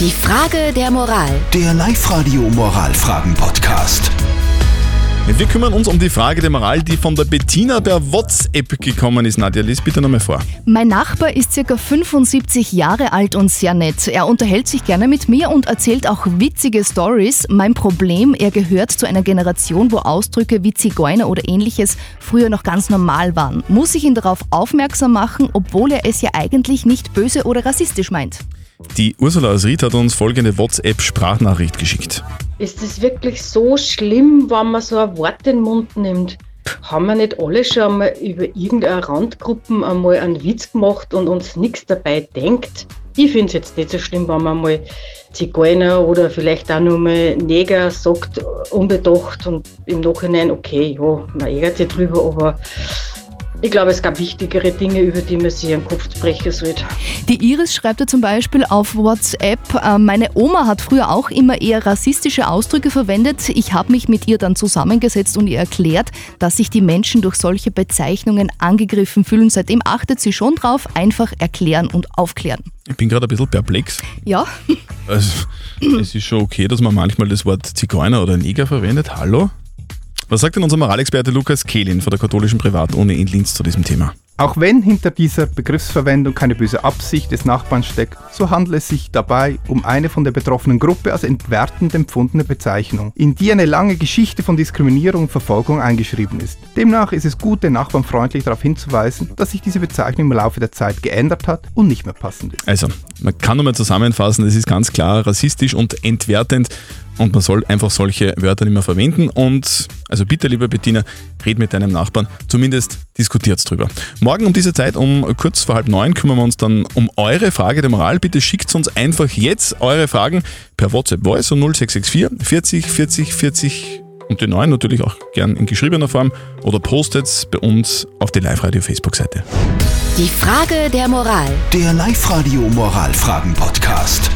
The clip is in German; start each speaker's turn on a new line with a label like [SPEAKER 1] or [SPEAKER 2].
[SPEAKER 1] Die Frage der Moral.
[SPEAKER 2] Der Live-Radio Moralfragen-Podcast.
[SPEAKER 3] Wir kümmern uns um die Frage der Moral, die von der Bettina per WhatsApp gekommen ist. Nadja, lies bitte nochmal vor.
[SPEAKER 4] Mein Nachbar ist circa 75 Jahre alt und sehr nett. Er unterhält sich gerne mit mir und erzählt auch witzige Stories. Mein Problem, er gehört zu einer Generation, wo Ausdrücke wie Zigeuner oder ähnliches früher noch ganz normal waren. Muss ich ihn darauf aufmerksam machen, obwohl er es ja eigentlich nicht böse oder rassistisch meint?
[SPEAKER 3] Die Ursula aus Ried hat uns folgende WhatsApp-Sprachnachricht geschickt.
[SPEAKER 5] Ist es wirklich so schlimm, wenn man so ein Wort in den Mund nimmt? Haben wir nicht alle schon einmal über irgendeine Randgruppen einmal einen Witz gemacht und uns nichts dabei denkt? Ich finde es jetzt nicht so schlimm, wenn man mal Zigeuner oder vielleicht auch nur mal Neger sagt, unbedacht und im Nachhinein, okay, ja, man ärgert sich drüber, aber ich glaube, es gab wichtigere Dinge, über die man sich am Kopf brechen sollte.
[SPEAKER 4] Die Iris schreibt ja zum Beispiel auf WhatsApp, äh, meine Oma hat früher auch immer eher rassistische Ausdrücke verwendet. Ich habe mich mit ihr dann zusammengesetzt und ihr erklärt, dass sich die Menschen durch solche Bezeichnungen angegriffen fühlen. Seitdem achtet sie schon drauf, einfach erklären und aufklären.
[SPEAKER 3] Ich bin gerade ein bisschen perplex.
[SPEAKER 4] Ja,
[SPEAKER 3] Also, es ist schon okay, dass man manchmal das Wort Zigeuner oder Neger verwendet. Hallo? Was sagt denn unser Moralexperte Lukas Kehlin von der katholischen Privatuni in Linz zu diesem Thema?
[SPEAKER 6] Auch wenn hinter dieser Begriffsverwendung keine böse Absicht des Nachbarn steckt, so handelt es sich dabei um eine von der betroffenen Gruppe als entwertend empfundene Bezeichnung, in die eine lange Geschichte von Diskriminierung und Verfolgung eingeschrieben ist. Demnach ist es gut, den Nachbarn freundlich darauf hinzuweisen, dass sich diese Bezeichnung im Laufe der Zeit geändert hat und nicht mehr passend ist.
[SPEAKER 3] Also, man kann nochmal zusammenfassen, es ist ganz klar rassistisch und entwertend und man soll einfach solche Wörter nicht mehr verwenden und also bitte, liebe Bettina, red mit deinem Nachbarn, zumindest diskutiert drüber. Morgen um diese Zeit, um kurz vor halb neun, kümmern wir uns dann um eure Frage der Moral. Bitte schickt uns einfach jetzt eure Fragen per WhatsApp Voice um 0664 40 40 40 und die neuen natürlich auch gern in geschriebener Form oder postet bei uns auf die Live-Radio Facebook-Seite.
[SPEAKER 1] Die Frage der Moral.
[SPEAKER 2] Der Live-Radio Moralfragen-Podcast.